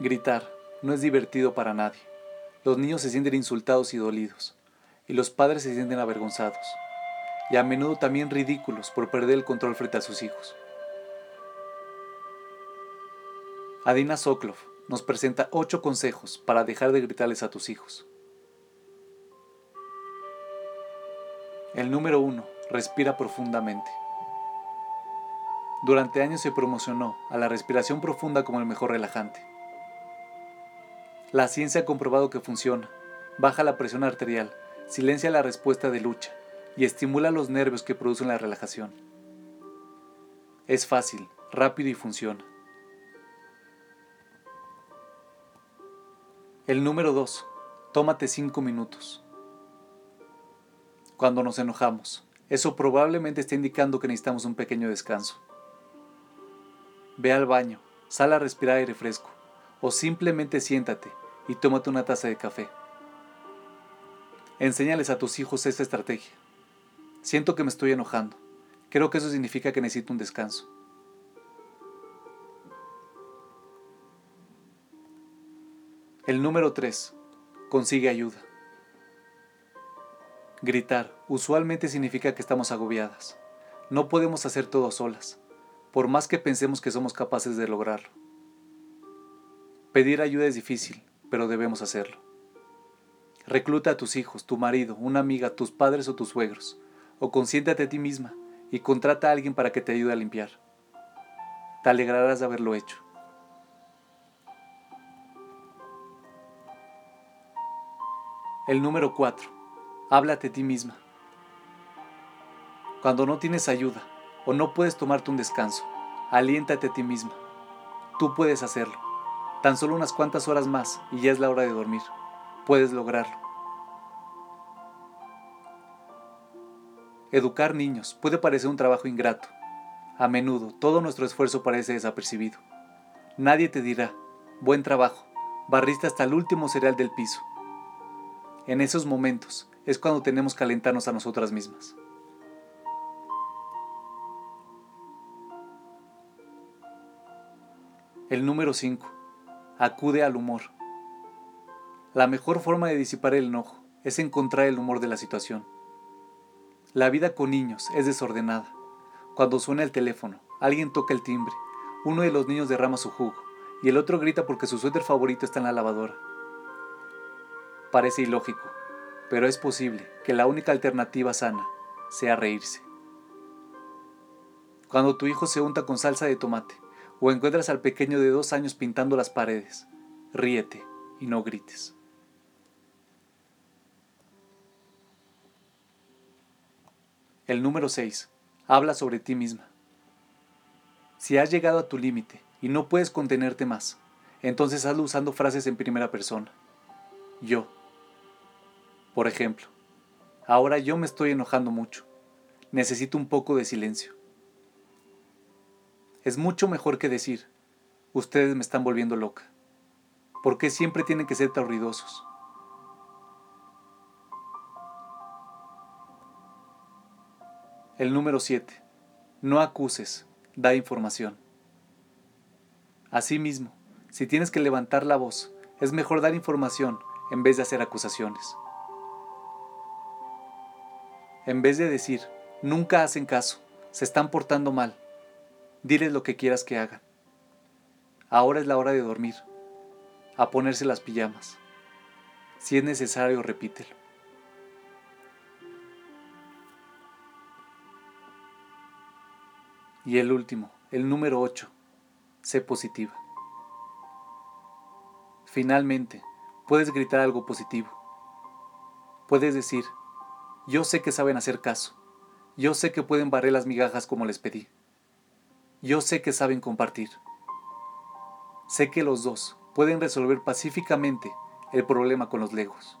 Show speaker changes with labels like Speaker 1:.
Speaker 1: Gritar no es divertido para nadie. Los niños se sienten insultados y dolidos, y los padres se sienten avergonzados, y a menudo también ridículos por perder el control frente a sus hijos. Adina Soklov nos presenta ocho consejos para dejar de gritarles a tus hijos. El número uno, respira profundamente. Durante años se promocionó a la respiración profunda como el mejor relajante. La ciencia ha comprobado que funciona. Baja la presión arterial, silencia la respuesta de lucha y estimula los nervios que producen la relajación. Es fácil, rápido y funciona. El número 2. Tómate 5 minutos. Cuando nos enojamos, eso probablemente está indicando que necesitamos un pequeño descanso. Ve al baño, sal a respirar aire fresco o simplemente siéntate y tómate una taza de café. Enséñales a tus hijos esta estrategia. Siento que me estoy enojando. Creo que eso significa que necesito un descanso. El número 3. Consigue ayuda. Gritar usualmente significa que estamos agobiadas. No podemos hacer todo solas, por más que pensemos que somos capaces de lograrlo. Pedir ayuda es difícil, pero debemos hacerlo. Recluta a tus hijos, tu marido, una amiga, tus padres o tus suegros, o consiéntate a ti misma y contrata a alguien para que te ayude a limpiar. Te alegrarás de haberlo hecho. El número 4. Háblate a ti misma. Cuando no tienes ayuda o no puedes tomarte un descanso, aliéntate a ti misma. Tú puedes hacerlo. Tan solo unas cuantas horas más y ya es la hora de dormir. Puedes lograrlo. Educar niños puede parecer un trabajo ingrato. A menudo todo nuestro esfuerzo parece desapercibido. Nadie te dirá, buen trabajo, barriste hasta el último cereal del piso. En esos momentos es cuando tenemos que alentarnos a nosotras mismas. El número 5 acude al humor. La mejor forma de disipar el enojo es encontrar el humor de la situación. La vida con niños es desordenada. Cuando suena el teléfono, alguien toca el timbre, uno de los niños derrama su jugo y el otro grita porque su suéter favorito está en la lavadora. Parece ilógico, pero es posible que la única alternativa sana sea reírse. Cuando tu hijo se unta con salsa de tomate, o encuentras al pequeño de dos años pintando las paredes, ríete y no grites. El número 6. Habla sobre ti misma. Si has llegado a tu límite y no puedes contenerte más, entonces hazlo usando frases en primera persona. Yo. Por ejemplo, ahora yo me estoy enojando mucho. Necesito un poco de silencio es mucho mejor que decir, ustedes me están volviendo loca. ¿Por qué siempre tienen que ser tan ruidosos? El número 7. No acuses, da información. Asimismo, si tienes que levantar la voz, es mejor dar información en vez de hacer acusaciones. En vez de decir, nunca hacen caso, se están portando mal, Diles lo que quieras que hagan. Ahora es la hora de dormir, a ponerse las pijamas. Si es necesario, repítelo. Y el último, el número 8, sé positiva. Finalmente, puedes gritar algo positivo. Puedes decir, yo sé que saben hacer caso, yo sé que pueden barrer las migajas como les pedí. Yo sé que saben compartir. Sé que los dos pueden resolver pacíficamente el problema con los legos.